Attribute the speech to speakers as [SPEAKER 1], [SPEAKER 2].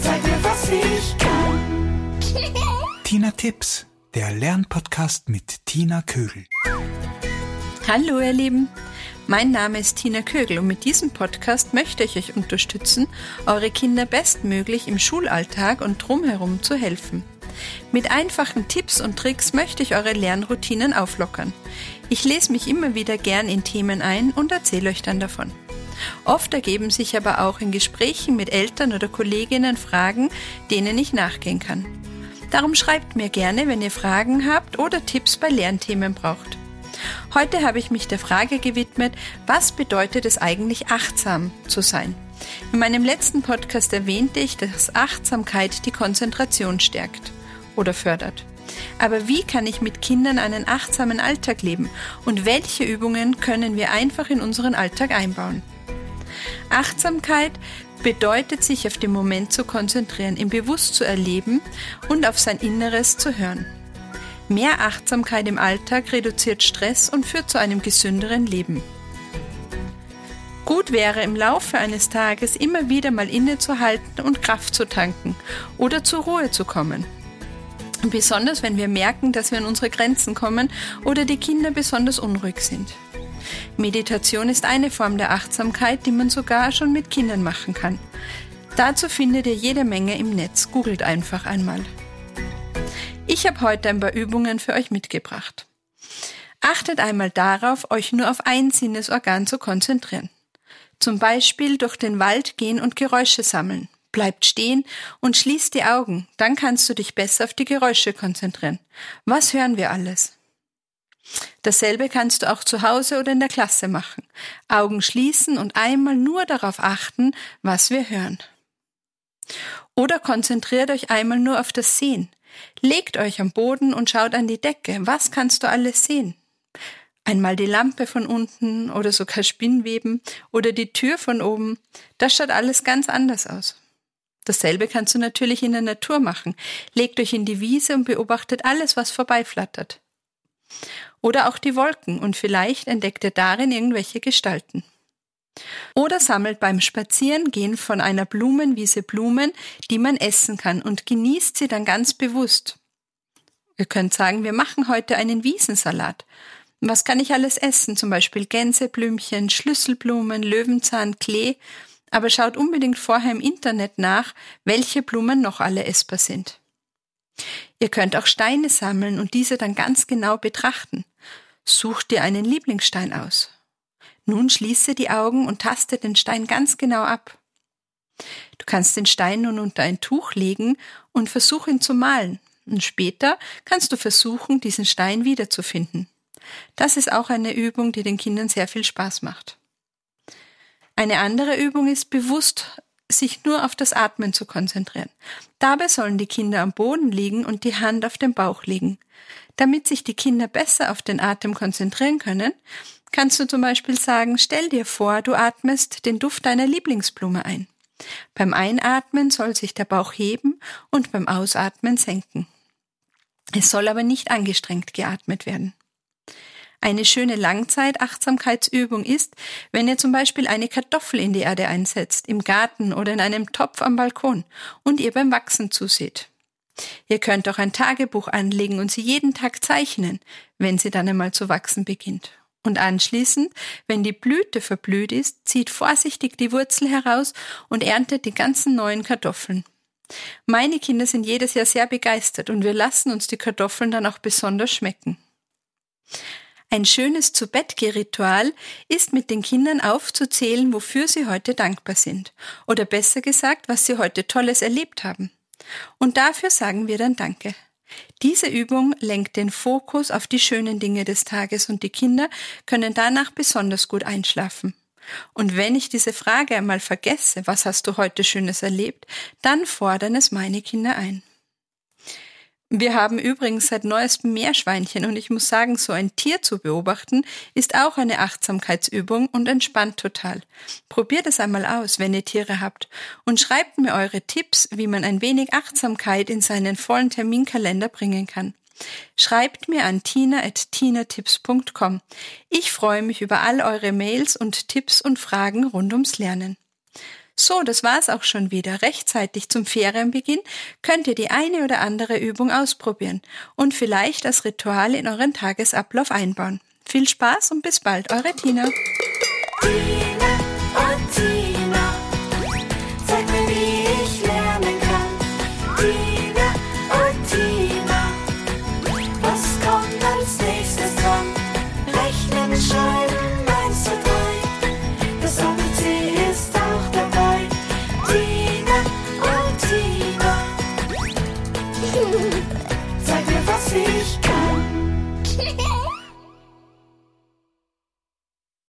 [SPEAKER 1] Zeig mir, was ich kann. Tina Tipps, der Lernpodcast mit Tina Kögel.
[SPEAKER 2] Hallo, ihr Lieben. Mein Name ist Tina Kögel und mit diesem Podcast möchte ich euch unterstützen, eure Kinder bestmöglich im Schulalltag und drumherum zu helfen. Mit einfachen Tipps und Tricks möchte ich eure Lernroutinen auflockern. Ich lese mich immer wieder gern in Themen ein und erzähle euch dann davon. Oft ergeben sich aber auch in Gesprächen mit Eltern oder Kolleginnen Fragen, denen ich nachgehen kann. Darum schreibt mir gerne, wenn ihr Fragen habt oder Tipps bei Lernthemen braucht. Heute habe ich mich der Frage gewidmet, was bedeutet es eigentlich achtsam zu sein? In meinem letzten Podcast erwähnte ich, dass Achtsamkeit die Konzentration stärkt oder fördert. Aber wie kann ich mit Kindern einen achtsamen Alltag leben und welche Übungen können wir einfach in unseren Alltag einbauen? Achtsamkeit bedeutet, sich auf den Moment zu konzentrieren, ihn bewusst zu erleben und auf sein Inneres zu hören. Mehr Achtsamkeit im Alltag reduziert Stress und führt zu einem gesünderen Leben. Gut wäre im Laufe eines Tages immer wieder mal innezuhalten und Kraft zu tanken oder zur Ruhe zu kommen. Besonders wenn wir merken, dass wir an unsere Grenzen kommen oder die Kinder besonders unruhig sind. Meditation ist eine Form der Achtsamkeit, die man sogar schon mit Kindern machen kann. Dazu findet ihr jede Menge im Netz. Googelt einfach einmal. Ich habe heute ein paar Übungen für euch mitgebracht. Achtet einmal darauf, euch nur auf ein Sinnesorgan zu konzentrieren. Zum Beispiel durch den Wald gehen und Geräusche sammeln. Bleibt stehen und schließt die Augen, dann kannst du dich besser auf die Geräusche konzentrieren. Was hören wir alles? Dasselbe kannst du auch zu Hause oder in der Klasse machen. Augen schließen und einmal nur darauf achten, was wir hören. Oder konzentriert euch einmal nur auf das Sehen. Legt euch am Boden und schaut an die Decke. Was kannst du alles sehen? Einmal die Lampe von unten oder sogar Spinnweben oder die Tür von oben. Das schaut alles ganz anders aus. Dasselbe kannst du natürlich in der Natur machen. Legt euch in die Wiese und beobachtet alles, was vorbeiflattert. Oder auch die Wolken und vielleicht entdeckt ihr darin irgendwelche Gestalten. Oder sammelt beim Spazierengehen von einer Blumenwiese Blumen, die man essen kann und genießt sie dann ganz bewusst. Ihr könnt sagen, wir machen heute einen Wiesensalat. Was kann ich alles essen? Zum Beispiel Gänseblümchen, Schlüsselblumen, Löwenzahn, Klee. Aber schaut unbedingt vorher im Internet nach, welche Blumen noch alle essbar sind. Ihr könnt auch Steine sammeln und diese dann ganz genau betrachten. Sucht dir einen Lieblingsstein aus. Nun schließe die Augen und taste den Stein ganz genau ab. Du kannst den Stein nun unter ein Tuch legen und versuch ihn zu malen. Und später kannst du versuchen, diesen Stein wiederzufinden. Das ist auch eine Übung, die den Kindern sehr viel Spaß macht. Eine andere Übung ist bewusst sich nur auf das Atmen zu konzentrieren. Dabei sollen die Kinder am Boden liegen und die Hand auf dem Bauch liegen. Damit sich die Kinder besser auf den Atem konzentrieren können, kannst du zum Beispiel sagen, stell dir vor, du atmest den Duft deiner Lieblingsblume ein. Beim Einatmen soll sich der Bauch heben und beim Ausatmen senken. Es soll aber nicht angestrengt geatmet werden. Eine schöne Langzeitachtsamkeitsübung ist, wenn ihr zum Beispiel eine Kartoffel in die Erde einsetzt, im Garten oder in einem Topf am Balkon und ihr beim Wachsen zuseht. Ihr könnt auch ein Tagebuch anlegen und sie jeden Tag zeichnen, wenn sie dann einmal zu wachsen beginnt. Und anschließend, wenn die Blüte verblüht ist, zieht vorsichtig die Wurzel heraus und erntet die ganzen neuen Kartoffeln. Meine Kinder sind jedes Jahr sehr begeistert und wir lassen uns die Kartoffeln dann auch besonders schmecken. Ein schönes Zu-Bett-Ritual ist mit den Kindern aufzuzählen, wofür sie heute dankbar sind. Oder besser gesagt, was sie heute Tolles erlebt haben. Und dafür sagen wir dann Danke. Diese Übung lenkt den Fokus auf die schönen Dinge des Tages und die Kinder können danach besonders gut einschlafen. Und wenn ich diese Frage einmal vergesse, was hast du heute Schönes erlebt, dann fordern es meine Kinder ein. Wir haben übrigens seit neuestem Meerschweinchen und ich muss sagen, so ein Tier zu beobachten ist auch eine Achtsamkeitsübung und entspannt total. Probiert es einmal aus, wenn ihr Tiere habt und schreibt mir eure Tipps, wie man ein wenig Achtsamkeit in seinen vollen Terminkalender bringen kann. Schreibt mir an tina.tinatips.com. Ich freue mich über all eure Mails und Tipps und Fragen rund ums Lernen. So, das war's auch schon wieder. Rechtzeitig zum Ferienbeginn könnt ihr die eine oder andere Übung ausprobieren und vielleicht als Ritual in euren Tagesablauf einbauen. Viel Spaß und bis bald, eure Tina.